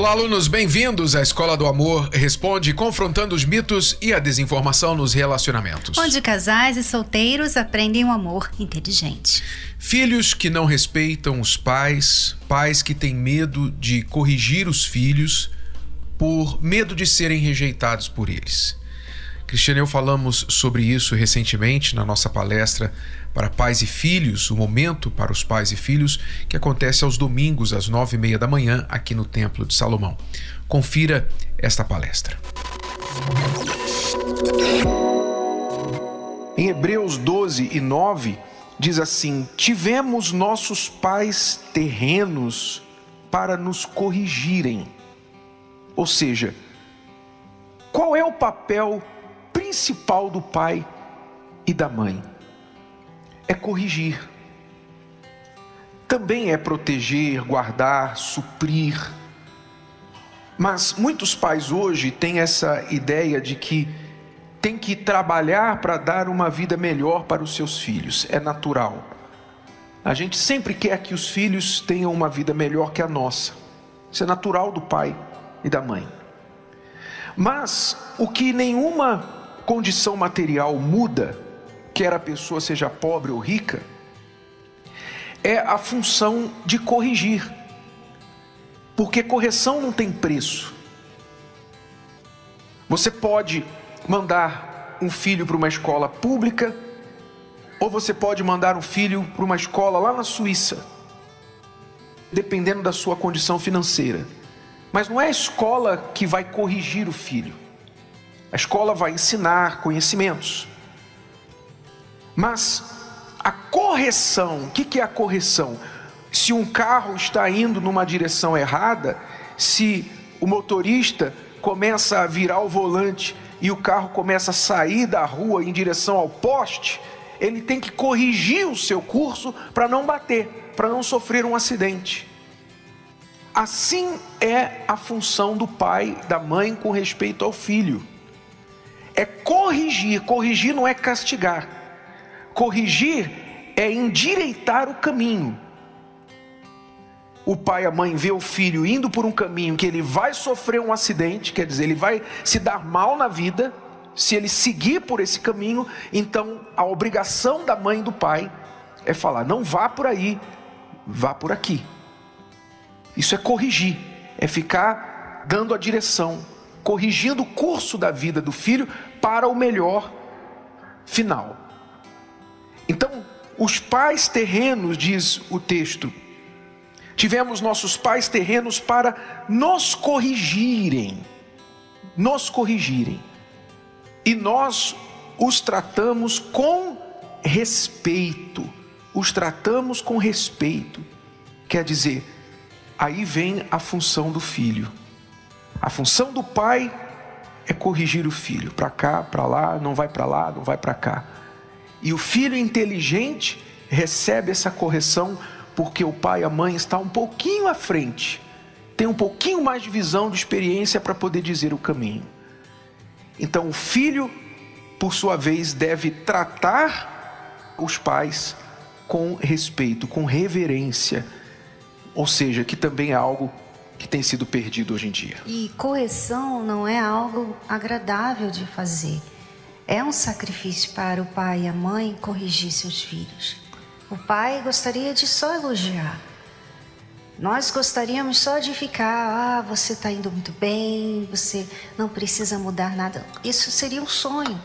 Olá, alunos, bem-vindos à Escola do Amor Responde, confrontando os mitos e a desinformação nos relacionamentos. Onde casais e solteiros aprendem um amor inteligente. Filhos que não respeitam os pais, pais que têm medo de corrigir os filhos por medo de serem rejeitados por eles. Cristiane e eu falamos sobre isso recentemente na nossa palestra para pais e filhos, o momento para os pais e filhos, que acontece aos domingos às nove e meia da manhã aqui no Templo de Salomão. Confira esta palestra. Em Hebreus 12 e 9 diz assim: Tivemos nossos pais terrenos para nos corrigirem. Ou seja, qual é o papel principal do pai e da mãe é corrigir. Também é proteger, guardar, suprir. Mas muitos pais hoje têm essa ideia de que tem que trabalhar para dar uma vida melhor para os seus filhos. É natural. A gente sempre quer que os filhos tenham uma vida melhor que a nossa. Isso é natural do pai e da mãe. Mas o que nenhuma condição material muda, quer a pessoa seja pobre ou rica, é a função de corrigir. Porque correção não tem preço. Você pode mandar um filho para uma escola pública, ou você pode mandar um filho para uma escola lá na Suíça, dependendo da sua condição financeira. Mas não é a escola que vai corrigir o filho. A escola vai ensinar conhecimentos. Mas a correção, o que é a correção? Se um carro está indo numa direção errada, se o motorista começa a virar o volante e o carro começa a sair da rua em direção ao poste, ele tem que corrigir o seu curso para não bater, para não sofrer um acidente. Assim é a função do pai, da mãe com respeito ao filho é corrigir. Corrigir não é castigar. Corrigir é endireitar o caminho. O pai e a mãe vê o filho indo por um caminho que ele vai sofrer um acidente, quer dizer, ele vai se dar mal na vida, se ele seguir por esse caminho, então a obrigação da mãe e do pai é falar: não vá por aí, vá por aqui. Isso é corrigir, é ficar dando a direção, corrigindo o curso da vida do filho para o melhor final. Então, os pais terrenos, diz o texto, tivemos nossos pais terrenos para nos corrigirem, nos corrigirem, e nós os tratamos com respeito, os tratamos com respeito, quer dizer, aí vem a função do filho. A função do pai é corrigir o filho, para cá, para lá, não vai para lá, não vai para cá. E o filho inteligente recebe essa correção porque o pai e a mãe está um pouquinho à frente, tem um pouquinho mais de visão, de experiência para poder dizer o caminho. Então o filho, por sua vez, deve tratar os pais com respeito, com reverência, ou seja, que também é algo que tem sido perdido hoje em dia. E correção não é algo agradável de fazer. É um sacrifício para o pai e a mãe corrigir seus filhos. O pai gostaria de só elogiar. Nós gostaríamos só de ficar, ah, você está indo muito bem, você não precisa mudar nada. Isso seria um sonho.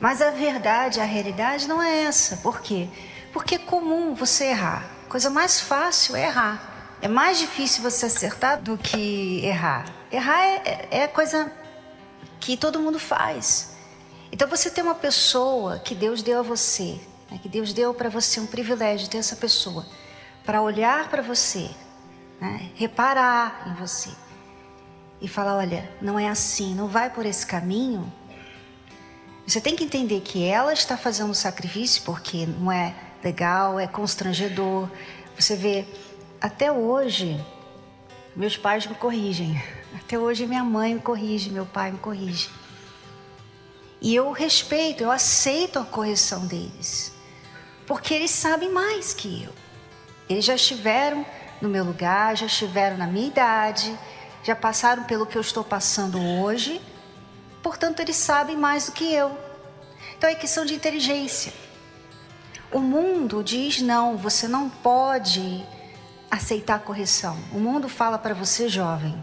Mas a verdade, a realidade não é essa. Por quê? Porque é comum você errar. A coisa mais fácil é errar. É mais difícil você acertar do que errar. Errar é, é coisa que todo mundo faz. Então você tem uma pessoa que Deus deu a você, né, que Deus deu para você um privilégio ter essa pessoa, para olhar para você, né, reparar em você e falar: olha, não é assim, não vai por esse caminho. Você tem que entender que ela está fazendo um sacrifício porque não é legal, é constrangedor. Você vê até hoje, Meus pais me corrigem. Até hoje minha mãe me corrige, meu pai me corrige. E eu respeito, eu aceito a correção deles. Porque eles sabem mais que eu. Eles já estiveram no meu lugar, já estiveram na minha idade, já passaram pelo que eu estou passando hoje. Portanto, eles sabem mais do que eu. Então é questão de inteligência. O mundo diz não, você não pode aceitar a correção. O mundo fala para você, jovem,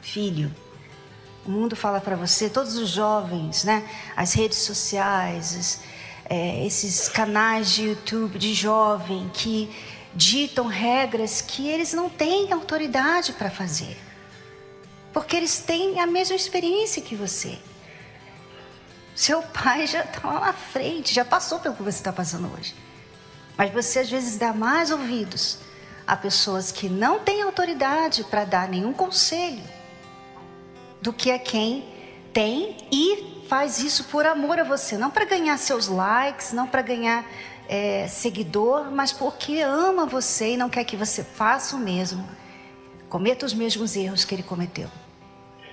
filho. O mundo fala para você, todos os jovens, né? As redes sociais, é, esses canais de YouTube de jovem que ditam regras que eles não têm autoridade para fazer. Porque eles têm a mesma experiência que você. Seu pai já está lá na frente, já passou pelo que você está passando hoje. Mas você às vezes dá mais ouvidos a pessoas que não têm autoridade para dar nenhum conselho do que a quem tem e faz isso por amor a você, não para ganhar seus likes, não para ganhar é, seguidor, mas porque ama você e não quer que você faça o mesmo, cometa os mesmos erros que ele cometeu.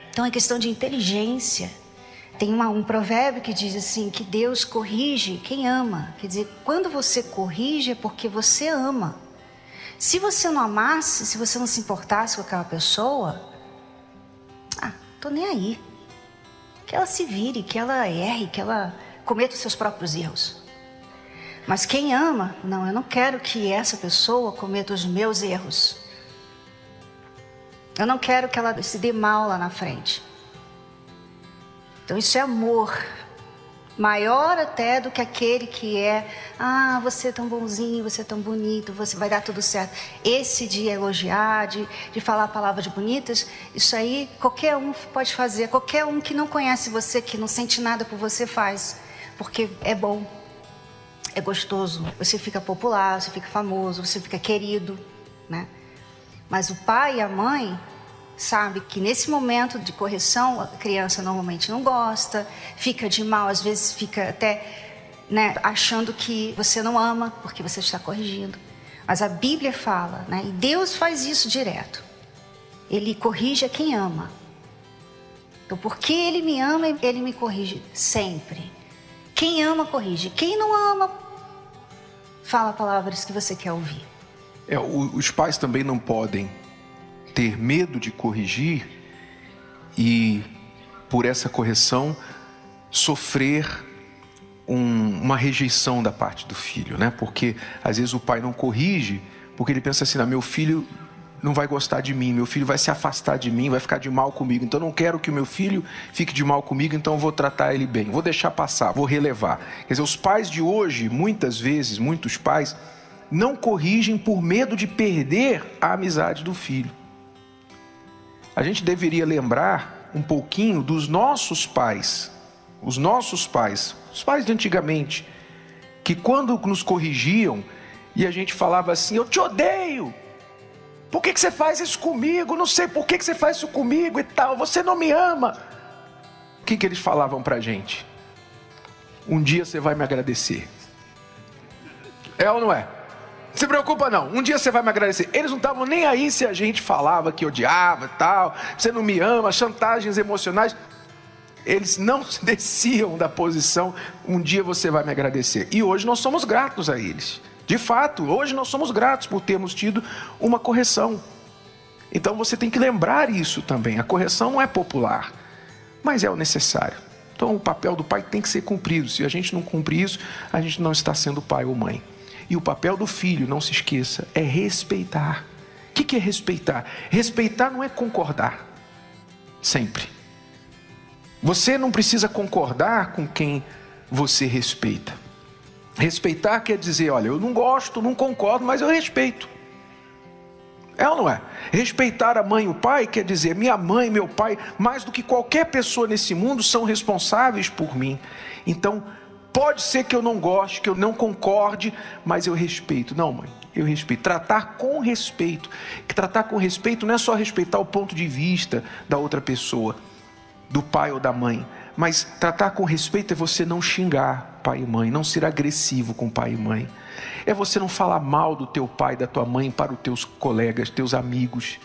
Então é questão de inteligência tem uma, um provérbio que diz assim: que Deus corrige quem ama. Quer dizer, quando você corrige é porque você ama. Se você não amasse, se você não se importasse com aquela pessoa, tô nem aí. Que ela se vire, que ela erre, que ela cometa os seus próprios erros. Mas quem ama, não, eu não quero que essa pessoa cometa os meus erros. Eu não quero que ela se dê mal lá na frente. Então isso é amor. Maior até do que aquele que é, ah, você é tão bonzinho, você é tão bonito, você vai dar tudo certo. Esse de elogiar, de, de falar palavras bonitas, isso aí qualquer um pode fazer. Qualquer um que não conhece você, que não sente nada por você, faz. Porque é bom, é gostoso. Você fica popular, você fica famoso, você fica querido, né? Mas o pai e a mãe sabe que nesse momento de correção a criança normalmente não gosta, fica de mal, às vezes fica até né, achando que você não ama porque você está corrigindo. Mas a Bíblia fala, né, e Deus faz isso direto. Ele corrige a quem ama. Então, porque Ele me ama, Ele me corrige sempre. Quem ama, corrige. Quem não ama, fala palavras que você quer ouvir. É, os pais também não podem ter medo de corrigir e, por essa correção, sofrer um, uma rejeição da parte do filho, né? Porque às vezes o pai não corrige porque ele pensa assim: ah, meu filho não vai gostar de mim, meu filho vai se afastar de mim, vai ficar de mal comigo. Então não quero que o meu filho fique de mal comigo, então vou tratar ele bem, vou deixar passar, vou relevar. Quer dizer, os pais de hoje, muitas vezes, muitos pais, não corrigem por medo de perder a amizade do filho a gente deveria lembrar um pouquinho dos nossos pais, os nossos pais, os pais de antigamente, que quando nos corrigiam e a gente falava assim: Eu te odeio, por que, que você faz isso comigo? Não sei por que, que você faz isso comigo e tal, você não me ama. O que, que eles falavam para a gente? Um dia você vai me agradecer. É ou não é? Se preocupa não, um dia você vai me agradecer. Eles não estavam nem aí se a gente falava que odiava tal, você não me ama, chantagens emocionais. Eles não desciam da posição, um dia você vai me agradecer. E hoje nós somos gratos a eles. De fato, hoje nós somos gratos por termos tido uma correção. Então você tem que lembrar isso também. A correção não é popular, mas é o necessário. Então o papel do pai tem que ser cumprido. Se a gente não cumprir isso, a gente não está sendo pai ou mãe. E o papel do filho, não se esqueça, é respeitar. O que é respeitar? Respeitar não é concordar. Sempre. Você não precisa concordar com quem você respeita. Respeitar quer dizer, olha, eu não gosto, não concordo, mas eu respeito. É ou não é? Respeitar a mãe e o pai quer dizer, minha mãe e meu pai, mais do que qualquer pessoa nesse mundo, são responsáveis por mim. Então, Pode ser que eu não goste, que eu não concorde, mas eu respeito. Não, mãe, eu respeito. Tratar com respeito. Tratar com respeito não é só respeitar o ponto de vista da outra pessoa, do pai ou da mãe, mas tratar com respeito é você não xingar pai e mãe, não ser agressivo com pai e mãe. É você não falar mal do teu pai, da tua mãe para os teus colegas, teus amigos.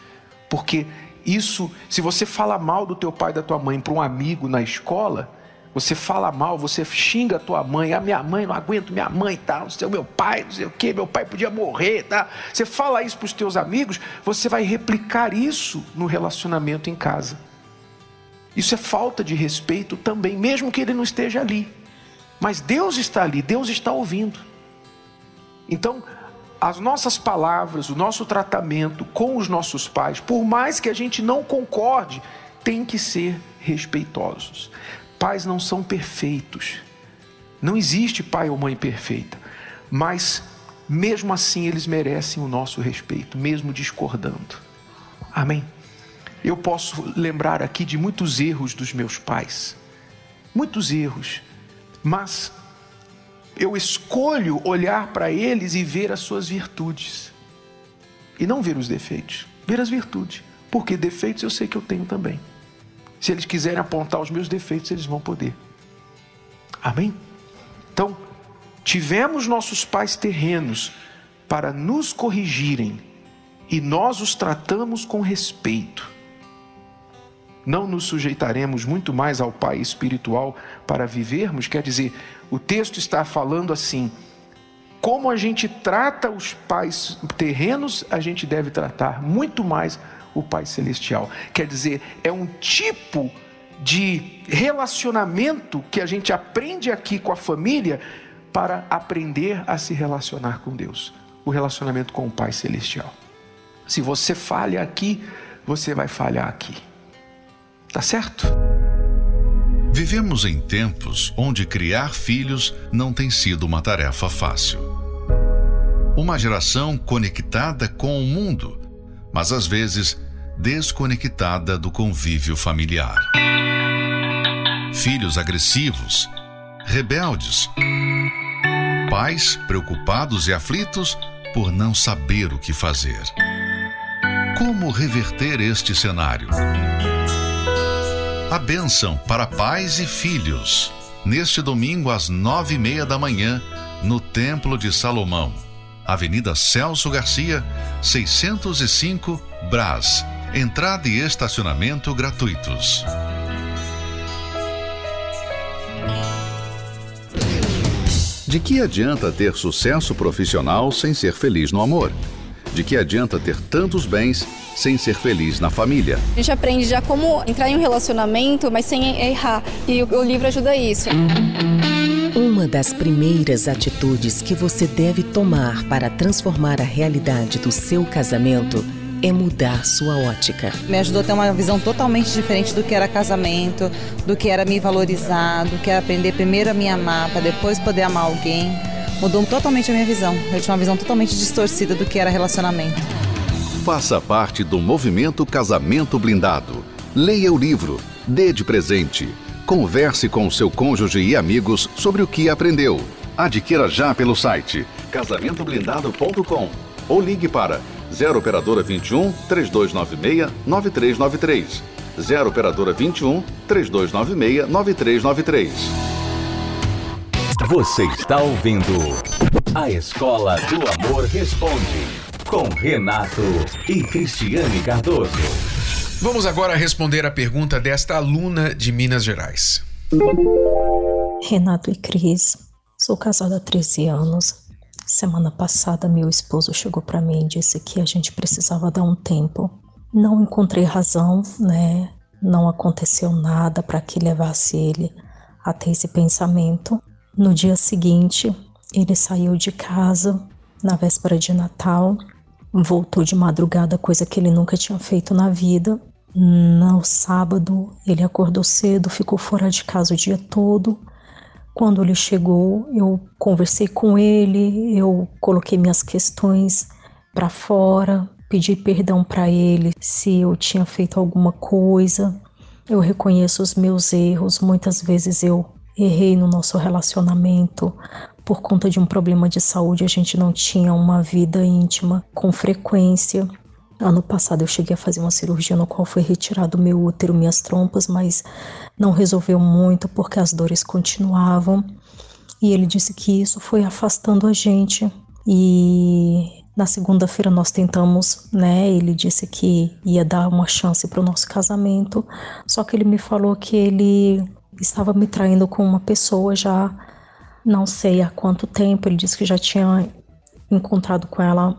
Porque isso, se você fala mal do teu pai da tua mãe para um amigo na escola, você fala mal, você xinga a tua mãe, a ah, minha mãe, não aguento minha mãe, tá? Sei, meu pai, não sei o que, meu pai podia morrer, tá? Você fala isso para os teus amigos, você vai replicar isso no relacionamento em casa. Isso é falta de respeito também, mesmo que ele não esteja ali. Mas Deus está ali, Deus está ouvindo. Então, as nossas palavras, o nosso tratamento com os nossos pais, por mais que a gente não concorde, tem que ser respeitosos. Pais não são perfeitos. Não existe pai ou mãe perfeita. Mas, mesmo assim, eles merecem o nosso respeito, mesmo discordando. Amém? Eu posso lembrar aqui de muitos erros dos meus pais. Muitos erros. Mas eu escolho olhar para eles e ver as suas virtudes. E não ver os defeitos, ver as virtudes. Porque defeitos eu sei que eu tenho também. Se eles quiserem apontar os meus defeitos, eles vão poder. Amém? Então, tivemos nossos pais terrenos para nos corrigirem e nós os tratamos com respeito. Não nos sujeitaremos muito mais ao Pai espiritual para vivermos? Quer dizer, o texto está falando assim: como a gente trata os pais terrenos, a gente deve tratar muito mais o Pai Celestial. Quer dizer, é um tipo de relacionamento que a gente aprende aqui com a família para aprender a se relacionar com Deus. O relacionamento com o Pai Celestial. Se você falha aqui, você vai falhar aqui. Tá certo? Vivemos em tempos onde criar filhos não tem sido uma tarefa fácil. Uma geração conectada com o mundo mas às vezes desconectada do convívio familiar. Filhos agressivos, rebeldes, pais preocupados e aflitos por não saber o que fazer. Como reverter este cenário? A bênção para pais e filhos, neste domingo às nove e meia da manhã, no Templo de Salomão Avenida Celso Garcia, 605, Brás. Entrada e estacionamento gratuitos. De que adianta ter sucesso profissional sem ser feliz no amor? De que adianta ter tantos bens sem ser feliz na família? A gente aprende já como entrar em um relacionamento, mas sem errar. E o livro ajuda isso. Uma das primeiras atitudes que você deve tomar para transformar a realidade do seu casamento é mudar sua ótica. Me ajudou a ter uma visão totalmente diferente do que era casamento, do que era me valorizar, do que era aprender primeiro a me amar, para depois poder amar alguém. Mudou totalmente a minha visão. Eu tinha uma visão totalmente distorcida do que era relacionamento. Faça parte do movimento Casamento Blindado. Leia o livro, dê de presente Converse com seu cônjuge e amigos sobre o que aprendeu. Adquira já pelo site casamentoblindado.com ou ligue para 0 operadora 21 3296 9393. 0 operadora 21 3296 9393. Você está ouvindo A Escola do Amor Responde com Renato e Cristiane Cardoso. Vamos agora responder a pergunta desta aluna de Minas Gerais. Renato e Cris, sou casada há 13 anos. Semana passada, meu esposo chegou para mim e disse que a gente precisava dar um tempo. Não encontrei razão, né? Não aconteceu nada para que levasse ele a ter esse pensamento. No dia seguinte, ele saiu de casa na véspera de Natal, voltou de madrugada, coisa que ele nunca tinha feito na vida. No sábado, ele acordou cedo, ficou fora de casa o dia todo. Quando ele chegou, eu conversei com ele, eu coloquei minhas questões para fora, pedi perdão para ele se eu tinha feito alguma coisa. Eu reconheço os meus erros, muitas vezes eu errei no nosso relacionamento. Por conta de um problema de saúde, a gente não tinha uma vida íntima com frequência. Ano passado eu cheguei a fazer uma cirurgia no qual foi retirado meu útero, minhas trompas, mas não resolveu muito porque as dores continuavam. E ele disse que isso foi afastando a gente. E Na segunda-feira nós tentamos, né? Ele disse que ia dar uma chance para o nosso casamento, só que ele me falou que ele estava me traindo com uma pessoa já não sei há quanto tempo. Ele disse que já tinha encontrado com ela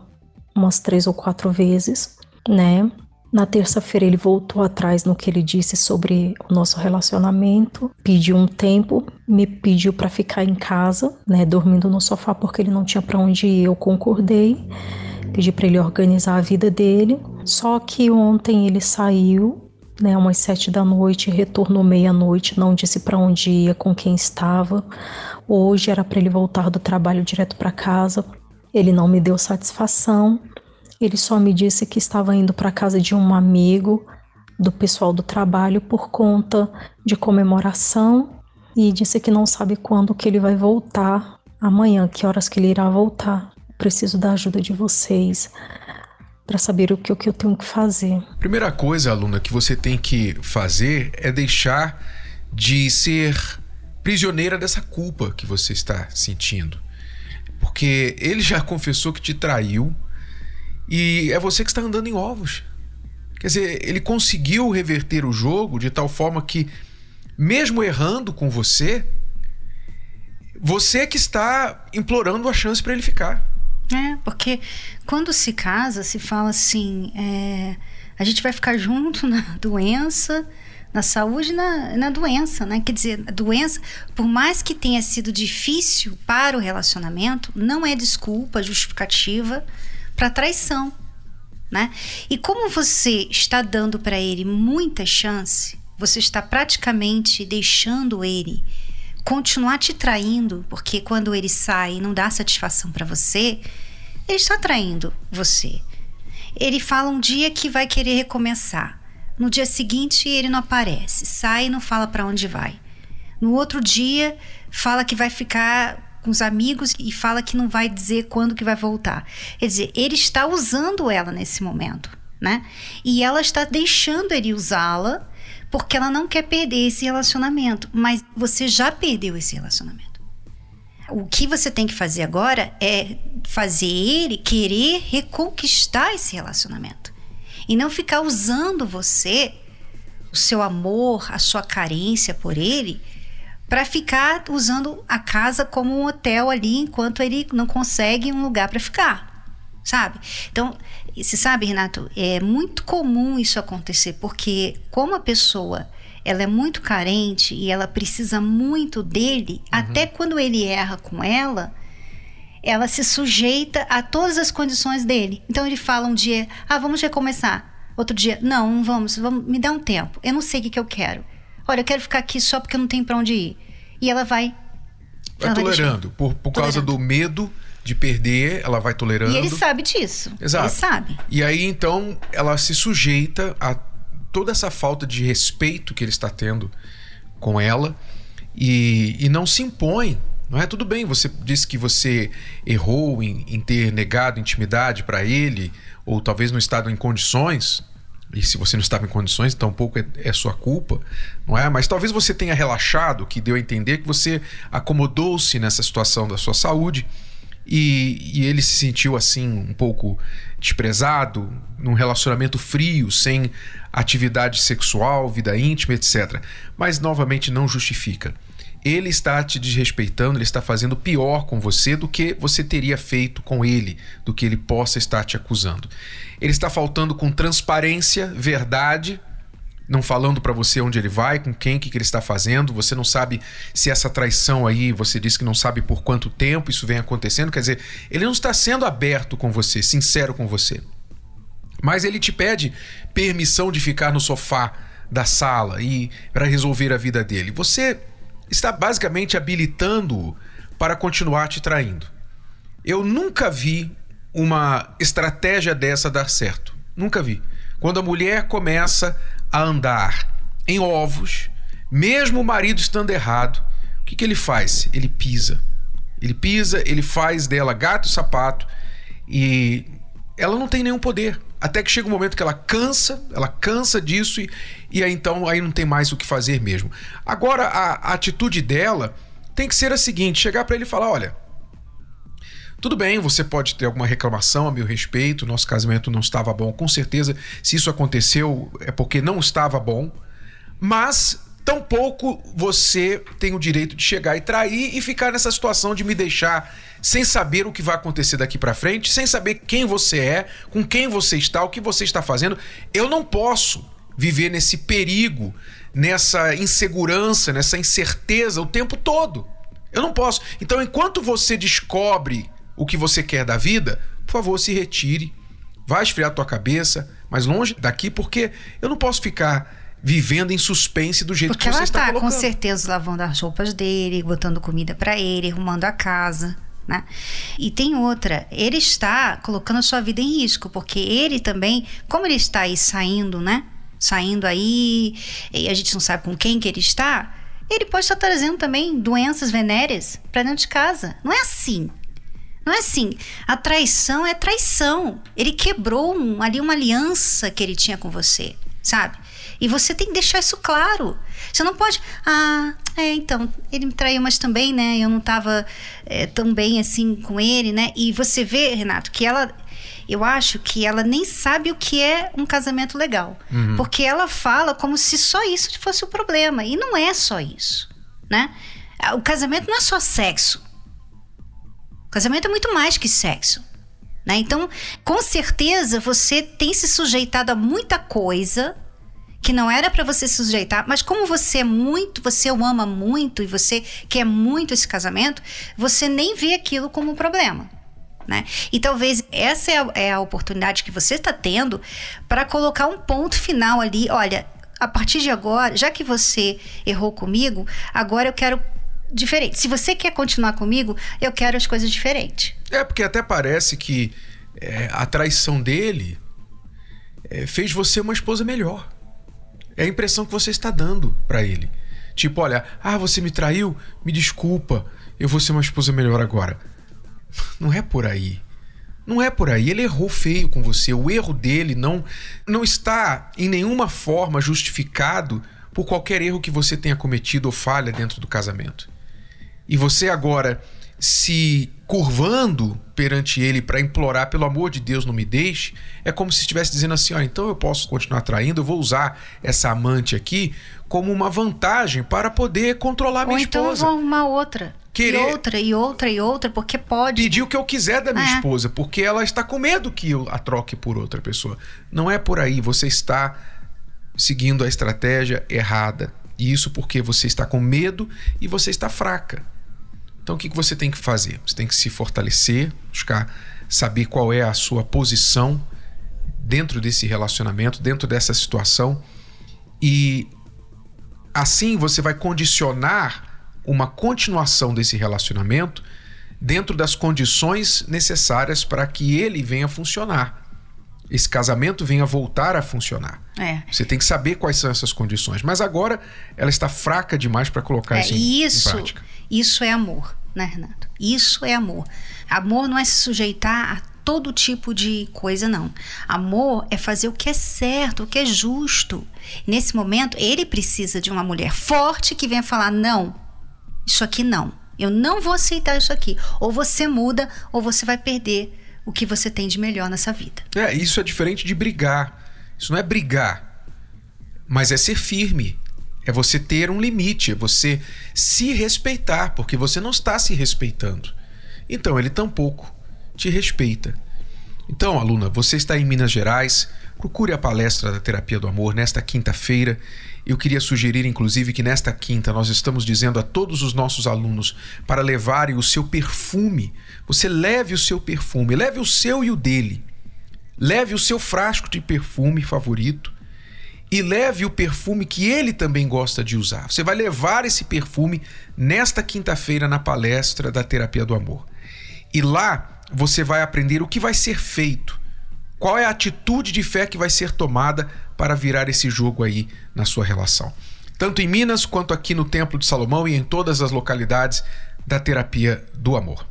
umas três ou quatro vezes, né? Na terça-feira ele voltou atrás no que ele disse sobre o nosso relacionamento, pediu um tempo, me pediu para ficar em casa, né, dormindo no sofá porque ele não tinha para onde ir. Eu concordei, pedi para ele organizar a vida dele. Só que ontem ele saiu, né, umas sete da noite, retornou meia-noite, não disse para onde ia, com quem estava. Hoje era para ele voltar do trabalho direto para casa. Ele não me deu satisfação. Ele só me disse que estava indo para casa de um amigo do pessoal do trabalho por conta de comemoração e disse que não sabe quando que ele vai voltar amanhã, que horas que ele irá voltar. Preciso da ajuda de vocês para saber o que, o que eu tenho que fazer. Primeira coisa, aluna, que você tem que fazer é deixar de ser prisioneira dessa culpa que você está sentindo. Porque ele já confessou que te traiu e é você que está andando em ovos. Quer dizer, ele conseguiu reverter o jogo de tal forma que, mesmo errando com você, você é que está implorando a chance para ele ficar. É, porque quando se casa, se fala assim: é, a gente vai ficar junto na doença, na saúde e na, na doença, né? Quer dizer, a doença, por mais que tenha sido difícil para o relacionamento, não é desculpa, justificativa para traição, né? E como você está dando para ele muita chance, você está praticamente deixando ele continuar te traindo, porque quando ele sai e não dá satisfação para você, ele está traindo você. Ele fala um dia que vai querer recomeçar. No dia seguinte, ele não aparece, sai e não fala para onde vai. No outro dia, fala que vai ficar com os amigos e fala que não vai dizer quando que vai voltar. Quer dizer, ele está usando ela nesse momento, né? E ela está deixando ele usá-la porque ela não quer perder esse relacionamento, mas você já perdeu esse relacionamento. O que você tem que fazer agora é fazer ele querer reconquistar esse relacionamento e não ficar usando você, o seu amor, a sua carência por ele, para ficar usando a casa como um hotel ali enquanto ele não consegue um lugar para ficar, sabe? Então, você sabe, Renato, é muito comum isso acontecer porque como a pessoa ela é muito carente e ela precisa muito dele, uhum. até quando ele erra com ela, ela se sujeita a todas as condições dele. Então ele fala um dia, ah, vamos recomeçar. Outro dia, não, não vamos, vamos, me dá um tempo. Eu não sei o que, que eu quero. Olha, eu quero ficar aqui só porque eu não tenho para onde ir. E ela vai. Vai ela tolerando. Vai por, por causa do medo de perder, ela vai tolerando. E ele sabe disso. Exato. Ele sabe. E aí, então, ela se sujeita a toda essa falta de respeito que ele está tendo com ela e, e não se impõe não é tudo bem, você disse que você errou em, em ter negado intimidade para ele, ou talvez não estava em condições. E se você não estava em condições, tampouco é, é sua culpa, não é? Mas talvez você tenha relaxado, que deu a entender que você acomodou-se nessa situação da sua saúde e, e, ele se sentiu assim um pouco desprezado, num relacionamento frio, sem atividade sexual, vida íntima, etc. Mas novamente não justifica ele está te desrespeitando, ele está fazendo pior com você do que você teria feito com ele, do que ele possa estar te acusando. Ele está faltando com transparência, verdade, não falando para você onde ele vai, com quem, que, que ele está fazendo. Você não sabe se essa traição aí, você disse que não sabe por quanto tempo isso vem acontecendo. Quer dizer, ele não está sendo aberto com você, sincero com você. Mas ele te pede permissão de ficar no sofá da sala e para resolver a vida dele. Você está basicamente habilitando-o para continuar te traindo. Eu nunca vi uma estratégia dessa dar certo. Nunca vi. Quando a mulher começa a andar em ovos, mesmo o marido estando errado, o que, que ele faz? Ele pisa. Ele pisa, ele faz dela gato e sapato e ela não tem nenhum poder. Até que chega um momento que ela cansa, ela cansa disso e, e aí então aí não tem mais o que fazer mesmo. Agora a, a atitude dela tem que ser a seguinte: chegar para ele e falar: olha, Tudo bem, você pode ter alguma reclamação a meu respeito, nosso casamento não estava bom, com certeza, se isso aconteceu é porque não estava bom, mas tampouco você tem o direito de chegar e trair e ficar nessa situação de me deixar sem saber o que vai acontecer daqui para frente, sem saber quem você é, com quem você está, o que você está fazendo. Eu não posso viver nesse perigo, nessa insegurança, nessa incerteza o tempo todo. Eu não posso. Então, enquanto você descobre o que você quer da vida, por favor, se retire. Vai esfriar tua cabeça, mas longe daqui, porque eu não posso ficar vivendo em suspense do jeito porque que você está tá, colocando. com certeza lavando as roupas dele, botando comida para ele, arrumando a casa, né? E tem outra, ele está colocando a sua vida em risco, porque ele também, como ele está aí saindo, né? Saindo aí, e a gente não sabe com quem que ele está, ele pode estar trazendo também doenças venéreas para dentro de casa. Não é assim. Não é assim. A traição é traição. Ele quebrou um, ali uma aliança que ele tinha com você, sabe? E você tem que deixar isso claro. Você não pode. Ah, é, então, ele me traiu, mas também, né? Eu não estava é, tão bem assim com ele, né? E você vê, Renato, que ela. Eu acho que ela nem sabe o que é um casamento legal. Uhum. Porque ela fala como se só isso fosse o problema. E não é só isso, né? O casamento não é só sexo. Casamento é muito mais que sexo. Né? Então, com certeza, você tem se sujeitado a muita coisa que não era para você se sujeitar, mas como você é muito, você o ama muito e você quer muito esse casamento, você nem vê aquilo como um problema. Né? E talvez essa é a, é a oportunidade que você está tendo para colocar um ponto final ali. Olha, a partir de agora, já que você errou comigo, agora eu quero diferente. Se você quer continuar comigo, eu quero as coisas diferentes. É, porque até parece que é, a traição dele é, fez você uma esposa melhor. É a impressão que você está dando para ele. Tipo, olha, ah, você me traiu? Me desculpa, eu vou ser uma esposa melhor agora. Não é por aí. Não é por aí. Ele errou feio com você. O erro dele não, não está em nenhuma forma justificado por qualquer erro que você tenha cometido ou falha dentro do casamento e você agora se curvando perante ele para implorar, pelo amor de Deus, não me deixe, é como se estivesse dizendo assim: ó, então eu posso continuar traindo, eu vou usar essa amante aqui como uma vantagem para poder controlar minha Ou então esposa. eu vou arrumar outra. Querer- E outra, e outra, e outra, porque pode. Pedir o que eu quiser da minha É. esposa, porque ela está com medo que eu a troque por outra pessoa. Não é por aí, você está seguindo a estratégia errada. E isso porque você está com medo e você está fraca. Então o que que você tem que fazer? Você tem que se fortalecer, buscar saber qual é a sua posição dentro desse relacionamento, dentro dessa situação e assim você vai condicionar uma continuação desse relacionamento dentro das condições necessárias para que ele venha funcionar. Esse casamento venha voltar a funcionar. É. Você tem que saber quais são essas condições. Mas agora ela está fraca demais para colocar É, isso, em, e em isso, prática. isso é amor, né, Renato? Isso é amor. Amor não é se sujeitar a todo tipo de coisa, não. Amor é fazer o que é certo, o que é justo. Nesse momento, ele precisa de uma mulher forte que venha falar: não, isso aqui não. Eu não vou aceitar isso aqui. Ou você muda, ou você vai perder o que você tem de melhor nessa vida. É, isso é diferente de brigar. Isso não é brigar, mas é ser firme. É você ter um limite, é você se respeitar, porque você não está se respeitando. Então ele tampouco te respeita. Então, aluna, você está em Minas Gerais, procure a palestra da Terapia do Amor nesta quinta-feira. Eu queria sugerir, inclusive, que nesta quinta nós estamos dizendo a todos os nossos alunos para levarem o seu perfume. Você leve o seu perfume, leve o seu e o dele. Leve o seu frasco de perfume favorito e leve o perfume que ele também gosta de usar. Você vai levar esse perfume nesta quinta-feira na palestra da Terapia do Amor. E lá você vai aprender o que vai ser feito, qual é a atitude de fé que vai ser tomada para virar esse jogo aí na sua relação. Tanto em Minas quanto aqui no Templo de Salomão e em todas as localidades da Terapia do Amor.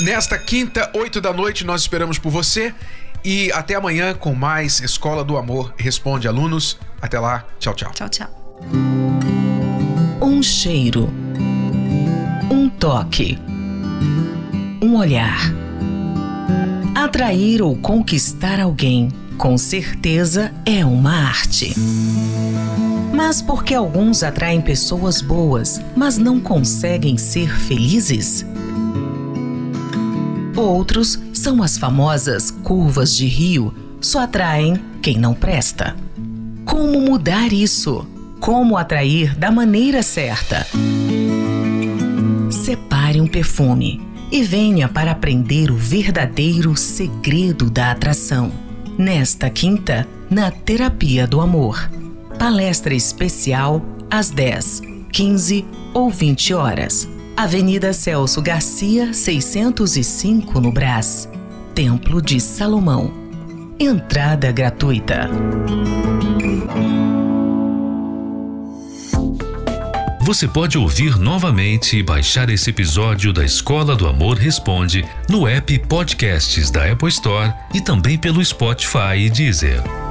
Nesta quinta, 8 da noite, nós esperamos por você. E até amanhã com mais Escola do Amor Responde Alunos. Até lá. Tchau, tchau. Tchau, tchau. Um cheiro. Um toque. um olhar. Atrair ou conquistar alguém, com certeza, é uma arte. Mas por que alguns atraem pessoas boas, mas não conseguem ser felizes? Outros são as famosas curvas de rio, só atraem quem não presta. Como mudar isso? Como atrair da maneira certa? Separe um perfume e venha para aprender o verdadeiro segredo da atração. Nesta quinta, na Terapia do Amor. Palestra especial às 10, 15 ou 20 horas. Avenida Celso Garcia, 605 no Brás. Templo de Salomão. Entrada gratuita. Você pode ouvir novamente e baixar esse episódio da Escola do Amor Responde no app Podcasts da Apple Store e também pelo Spotify e Deezer.